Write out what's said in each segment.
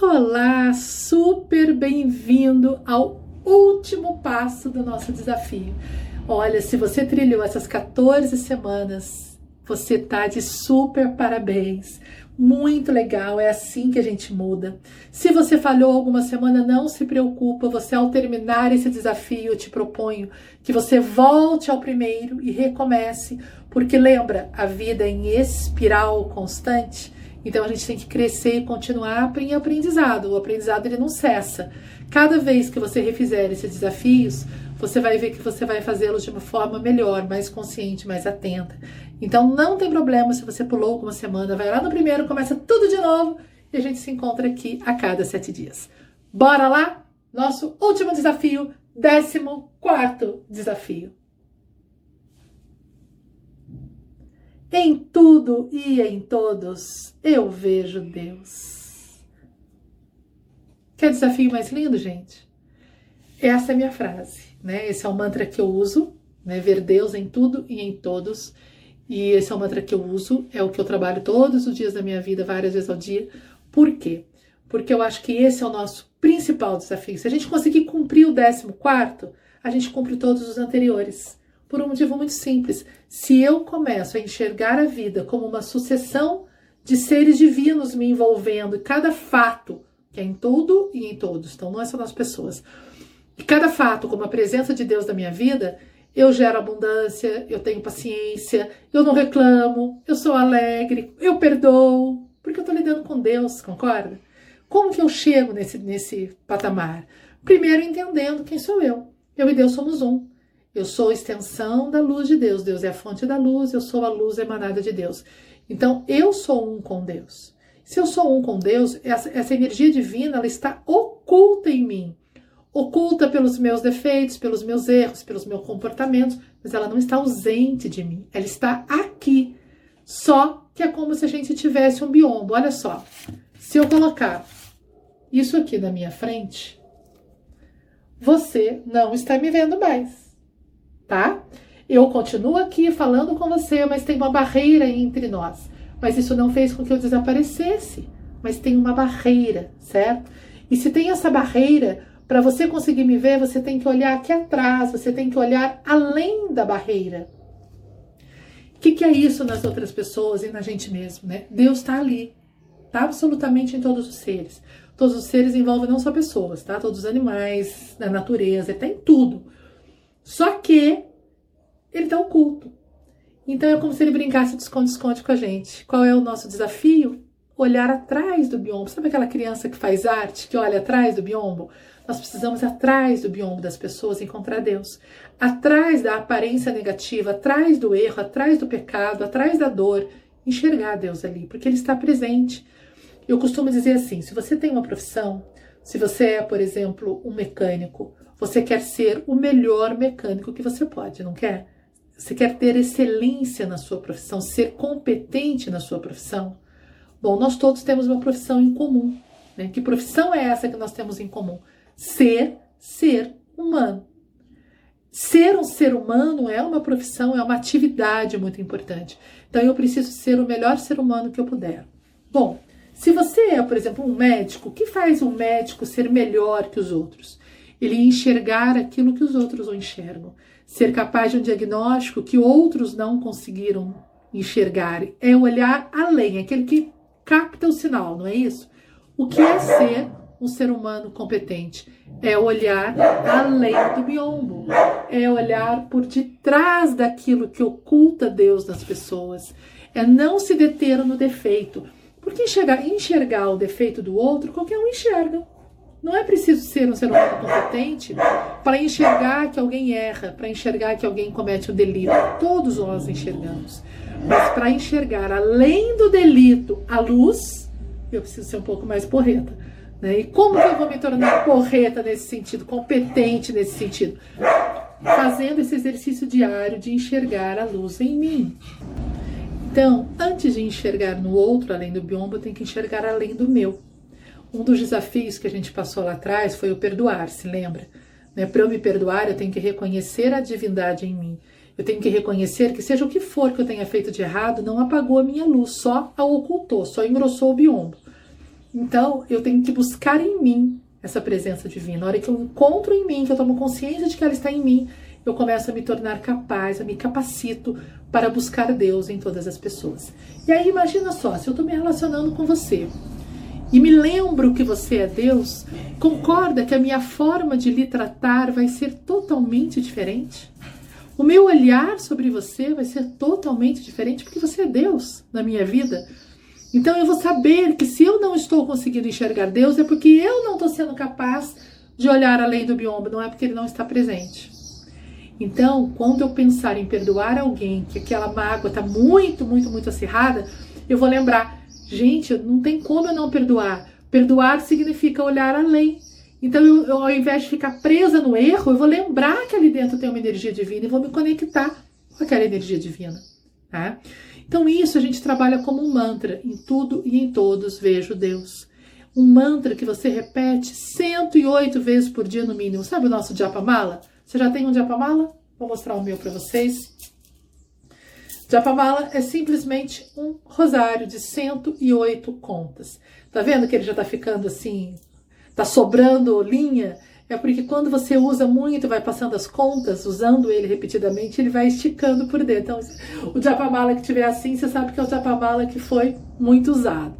Olá, super bem-vindo ao último passo do nosso desafio. Olha, se você trilhou essas 14 semanas, você tá de super parabéns. Muito legal, é assim que a gente muda. Se você falhou alguma semana, não se preocupa, você ao terminar esse desafio, eu te proponho que você volte ao primeiro e recomece, porque lembra, a vida é em espiral constante então a gente tem que crescer e continuar em aprendizado. O aprendizado ele não cessa. Cada vez que você refizer esses desafios, você vai ver que você vai fazê-los de uma forma melhor, mais consciente, mais atenta. Então não tem problema se você pulou alguma semana, vai lá no primeiro, começa tudo de novo e a gente se encontra aqui a cada sete dias. Bora lá? Nosso último desafio, décimo quarto desafio. Em tudo e em todos eu vejo Deus. Quer desafio mais lindo, gente? Essa é a minha frase, né? Esse é o mantra que eu uso, né? Ver Deus em tudo e em todos. E esse é o mantra que eu uso, é o que eu trabalho todos os dias da minha vida, várias vezes ao dia. Por quê? Porque eu acho que esse é o nosso principal desafio. Se a gente conseguir cumprir o décimo quarto, a gente cumpre todos os anteriores. Por um motivo muito simples. Se eu começo a enxergar a vida como uma sucessão de seres divinos me envolvendo, e cada fato, que é em tudo e em todos, então não é só nas pessoas, e cada fato como a presença de Deus na minha vida, eu gero abundância, eu tenho paciência, eu não reclamo, eu sou alegre, eu perdoo, porque eu estou lidando com Deus, concorda? Como que eu chego nesse, nesse patamar? Primeiro entendendo quem sou eu. Eu e Deus somos um. Eu sou extensão da luz de Deus. Deus é a fonte da luz, eu sou a luz emanada de Deus. Então, eu sou um com Deus. Se eu sou um com Deus, essa, essa energia divina ela está oculta em mim. Oculta pelos meus defeitos, pelos meus erros, pelos meus comportamentos, mas ela não está ausente de mim. Ela está aqui. Só que é como se a gente tivesse um biombo. Olha só. Se eu colocar isso aqui na minha frente, você não está me vendo mais tá? Eu continuo aqui falando com você, mas tem uma barreira entre nós. Mas isso não fez com que eu desaparecesse, mas tem uma barreira, certo? E se tem essa barreira, para você conseguir me ver, você tem que olhar aqui atrás, você tem que olhar além da barreira. O que, que é isso nas outras pessoas e na gente mesmo, né? Deus está ali, tá absolutamente em todos os seres. Todos os seres envolvem não só pessoas, tá? Todos os animais, da natureza, está em tudo. Só que ele está oculto. Então é como se ele brincasse de esconde-esconde com a gente. Qual é o nosso desafio? Olhar atrás do biombo. Sabe aquela criança que faz arte, que olha atrás do biombo? Nós precisamos atrás do biombo das pessoas encontrar Deus. Atrás da aparência negativa, atrás do erro, atrás do pecado, atrás da dor, enxergar Deus ali, porque ele está presente. Eu costumo dizer assim: se você tem uma profissão, se você é, por exemplo, um mecânico, você quer ser o melhor mecânico que você pode, não quer? Você quer ter excelência na sua profissão, ser competente na sua profissão? Bom, nós todos temos uma profissão em comum. Né? Que profissão é essa que nós temos em comum? Ser ser humano. Ser um ser humano é uma profissão, é uma atividade muito importante. Então eu preciso ser o melhor ser humano que eu puder. Bom, se você é, por exemplo, um médico, o que faz um médico ser melhor que os outros? ele enxergar aquilo que os outros não enxergam, ser capaz de um diagnóstico que outros não conseguiram enxergar, é olhar além, aquele que capta o sinal, não é isso? O que é ser um ser humano competente? É olhar além do biombo, é olhar por detrás daquilo que oculta Deus nas pessoas, é não se deter no defeito. Porque enxergar, enxergar o defeito do outro, qualquer um enxerga. Não é preciso ser um ser humano competente para enxergar que alguém erra, para enxergar que alguém comete um delito. Todos nós enxergamos. Mas para enxergar além do delito a luz, eu preciso ser um pouco mais porreta. Né? E como que eu vou me tornar porreta nesse sentido, competente nesse sentido? Fazendo esse exercício diário de enxergar a luz em mim. Então, antes de enxergar no outro, além do biombo, eu tenho que enxergar além do meu. Um dos desafios que a gente passou lá atrás foi o perdoar, se lembra? Né? Para eu me perdoar, eu tenho que reconhecer a divindade em mim. Eu tenho que reconhecer que, seja o que for que eu tenha feito de errado, não apagou a minha luz, só a ocultou, só engrossou o biombo. Então, eu tenho que buscar em mim essa presença divina. Na hora que eu encontro em mim, que eu tomo consciência de que ela está em mim, eu começo a me tornar capaz, a me capacito para buscar Deus em todas as pessoas. E aí imagina só, se eu estou me relacionando com você e me lembro que você é Deus, concorda que a minha forma de lhe tratar vai ser totalmente diferente? O meu olhar sobre você vai ser totalmente diferente porque você é Deus na minha vida. Então eu vou saber que se eu não estou conseguindo enxergar Deus é porque eu não estou sendo capaz de olhar além do biombo, não é porque ele não está presente. Então, quando eu pensar em perdoar alguém, que aquela mágoa está muito, muito, muito acirrada, eu vou lembrar, gente, não tem como eu não perdoar. Perdoar significa olhar além. Então, eu, eu, ao invés de ficar presa no erro, eu vou lembrar que ali dentro tem uma energia divina e vou me conectar com aquela energia divina. Tá? Então, isso a gente trabalha como um mantra. Em tudo e em todos vejo Deus. Um mantra que você repete 108 vezes por dia no mínimo. Sabe o nosso Japamala? Você já tem um Japamala? Vou mostrar o meu para vocês. Japamala é simplesmente um rosário de 108 contas. Tá vendo que ele já tá ficando assim, tá sobrando linha? É porque quando você usa muito, vai passando as contas, usando ele repetidamente, ele vai esticando por dentro. Então, o Japamala que tiver assim, você sabe que é o Japamala que foi muito usado.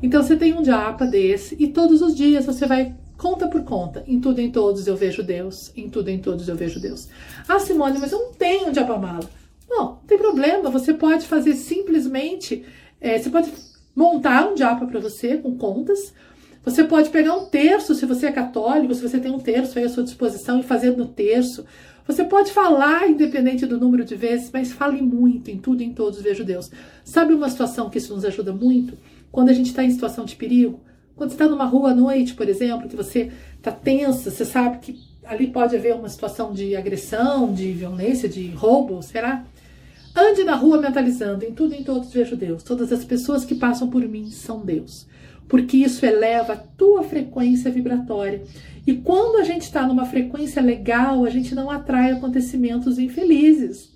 Então, você tem um Japa desse e todos os dias você vai Conta por conta. Em tudo em todos eu vejo Deus. Em tudo em todos eu vejo Deus. Ah, Simone, mas eu não tenho Japamala. Não, não tem problema. Você pode fazer simplesmente. É, você pode montar um japa para você com contas. Você pode pegar um terço, se você é católico, se você tem um terço aí à sua disposição e fazer no terço. Você pode falar, independente do número de vezes, mas fale muito, em tudo, em todos, vejo Deus. Sabe uma situação que isso nos ajuda muito? Quando a gente está em situação de perigo, quando você está numa rua à noite, por exemplo, que você está tensa, você sabe que ali pode haver uma situação de agressão, de violência, de roubo, será? Ande na rua mentalizando, em tudo e em todos vejo Deus. Todas as pessoas que passam por mim são Deus. Porque isso eleva a tua frequência vibratória. E quando a gente está numa frequência legal, a gente não atrai acontecimentos infelizes.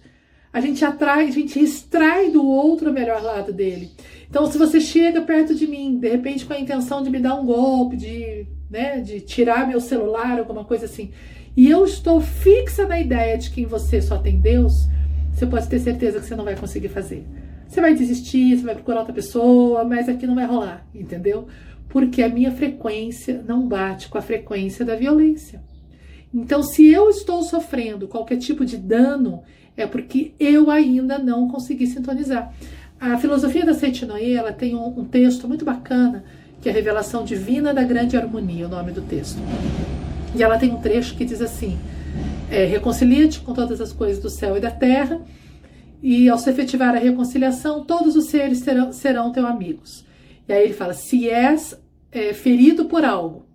A gente atrai, a gente extrai do outro o melhor lado dele. Então, se você chega perto de mim, de repente com a intenção de me dar um golpe, de, né, de tirar meu celular, alguma coisa assim, e eu estou fixa na ideia de que em você só tem Deus, você pode ter certeza que você não vai conseguir fazer. Você vai desistir, você vai procurar outra pessoa, mas aqui não vai rolar, entendeu? Porque a minha frequência não bate com a frequência da violência. Então, se eu estou sofrendo qualquer tipo de dano, é porque eu ainda não consegui sintonizar. A filosofia da Seitinoye, ela tem um, um texto muito bacana, que é a Revelação Divina da Grande Harmonia, o nome do texto. E ela tem um trecho que diz assim: é, reconcilia-te com todas as coisas do céu e da terra, e ao se efetivar a reconciliação, todos os seres serão, serão teus amigos. E aí ele fala: se és é, ferido por algo,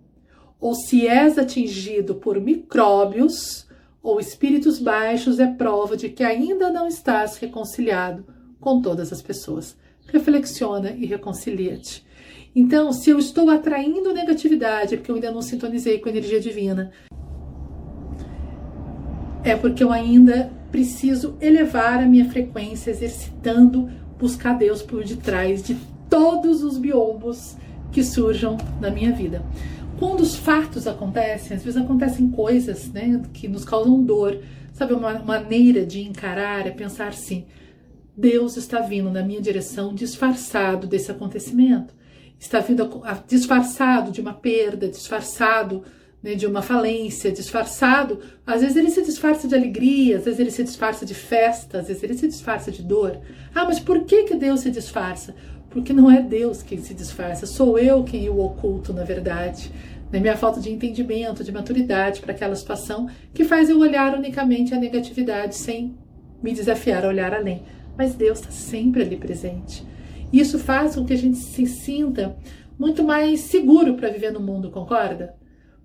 ou se és atingido por micróbios ou espíritos baixos, é prova de que ainda não estás reconciliado com todas as pessoas. Reflexiona e reconcilia-te. Então, se eu estou atraindo negatividade, é porque eu ainda não sintonizei com a energia divina. É porque eu ainda preciso elevar a minha frequência, exercitando, buscar Deus por detrás de todos os biombos que surjam na minha vida. Quando os fatos acontecem, às vezes acontecem coisas né, que nos causam dor. Sabe, uma maneira de encarar é pensar assim: Deus está vindo na minha direção disfarçado desse acontecimento. Está vindo disfarçado de uma perda, disfarçado né, de uma falência, disfarçado. Às vezes ele se disfarça de alegria, às vezes ele se disfarça de festa, às vezes ele se disfarça de dor. Ah, mas por que, que Deus se disfarça? Porque não é Deus quem se disfarça, sou eu quem o oculto, na verdade. Na minha falta de entendimento, de maturidade para aquela situação que faz eu olhar unicamente a negatividade sem me desafiar a olhar além mas Deus está sempre ali presente. E isso faz com que a gente se sinta muito mais seguro para viver no mundo, concorda?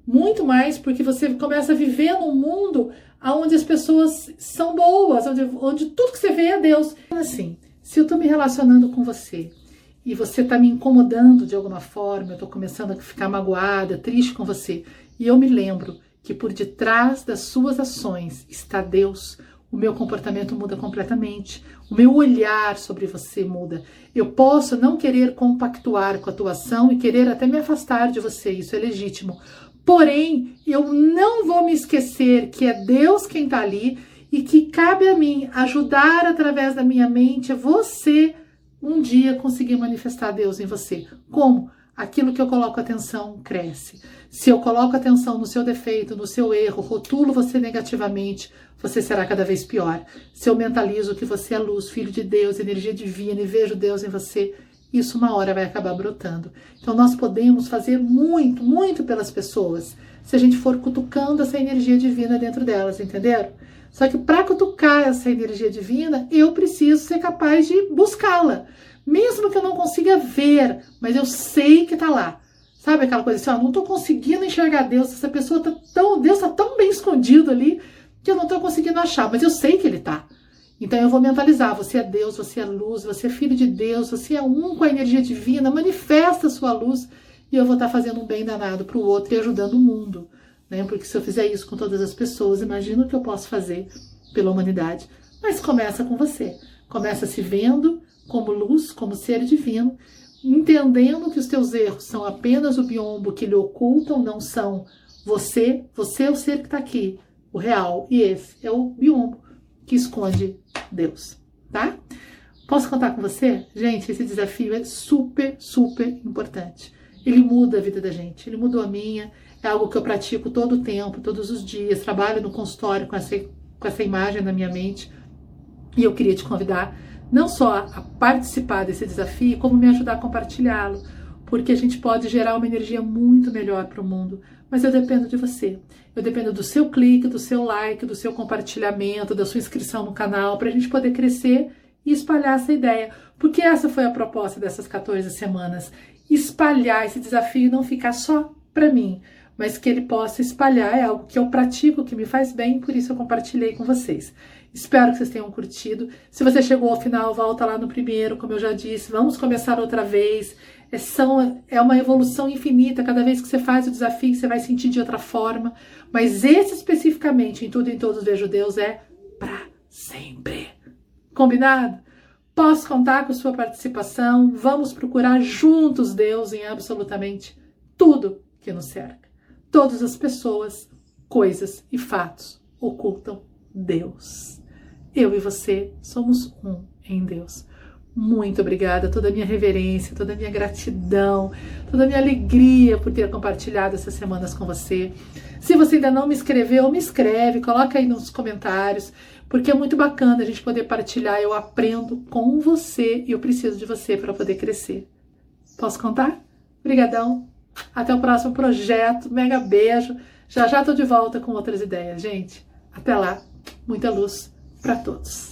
Muito mais porque você começa a viver num mundo onde as pessoas são boas, onde, onde tudo que você vê é Deus. Assim, se eu estou me relacionando com você e você está me incomodando de alguma forma, eu estou começando a ficar magoada, triste com você, e eu me lembro que por detrás das suas ações está Deus, o meu comportamento muda completamente, o meu olhar sobre você muda. Eu posso não querer compactuar com a tua ação e querer até me afastar de você, isso é legítimo. Porém, eu não vou me esquecer que é Deus quem está ali e que cabe a mim ajudar através da minha mente você um dia conseguir manifestar Deus em você. Como? Aquilo que eu coloco atenção cresce. Se eu coloco atenção no seu defeito, no seu erro, rotulo você negativamente, você será cada vez pior. Se eu mentalizo que você é luz, filho de Deus, energia divina e vejo Deus em você, isso uma hora vai acabar brotando. Então nós podemos fazer muito, muito pelas pessoas se a gente for cutucando essa energia divina dentro delas, entenderam? Só que para cutucar essa energia divina, eu preciso ser capaz de buscá-la. Mesmo que eu não consiga ver, mas eu sei que está lá. Sabe aquela coisa assim, ó, não estou conseguindo enxergar Deus, essa pessoa tá tão, Deus está tão bem escondido ali que eu não estou conseguindo achar, mas eu sei que ele está. Então eu vou mentalizar, você é Deus, você é luz, você é filho de Deus, você é um com a energia divina, manifesta a sua luz e eu vou estar tá fazendo um bem danado para o outro e ajudando o mundo. Né? Porque se eu fizer isso com todas as pessoas, imagina o que eu posso fazer pela humanidade. Mas começa com você. Começa se vendo como luz, como ser divino, entendendo que os teus erros são apenas o biombo que lhe ocultam, não são você. Você é o ser que está aqui, o real, e esse é o biombo que esconde Deus, tá? Posso contar com você? Gente, esse desafio é super, super importante. Ele muda a vida da gente, ele mudou a minha, é algo que eu pratico todo o tempo, todos os dias, trabalho no consultório com essa, com essa imagem na minha mente. E eu queria te convidar não só a participar desse desafio, como me ajudar a compartilhá-lo, porque a gente pode gerar uma energia muito melhor para o mundo. Mas eu dependo de você. Eu dependo do seu clique, do seu like, do seu compartilhamento, da sua inscrição no canal, para a gente poder crescer e espalhar essa ideia. Porque essa foi a proposta dessas 14 semanas: espalhar esse desafio não ficar só para mim, mas que ele possa espalhar. É algo que eu pratico, que me faz bem, por isso eu compartilhei com vocês. Espero que vocês tenham curtido. Se você chegou ao final, volta lá no primeiro, como eu já disse. Vamos começar outra vez. É, são, é uma evolução infinita. Cada vez que você faz o desafio, você vai sentir de outra forma. Mas esse especificamente, em tudo e em todos vejo Deus, é para sempre. Combinado? Posso contar com sua participação? Vamos procurar juntos Deus em absolutamente tudo que nos cerca. Todas as pessoas, coisas e fatos ocultam Deus. Eu e você somos um em Deus. Muito obrigada, toda a minha reverência, toda a minha gratidão, toda a minha alegria por ter compartilhado essas semanas com você. Se você ainda não me escreveu, me escreve, coloca aí nos comentários, porque é muito bacana a gente poder partilhar. Eu aprendo com você e eu preciso de você para poder crescer. Posso contar? Obrigadão. Até o próximo projeto. Mega beijo. Já já tô de volta com outras ideias, gente. Até lá. Muita luz para todos.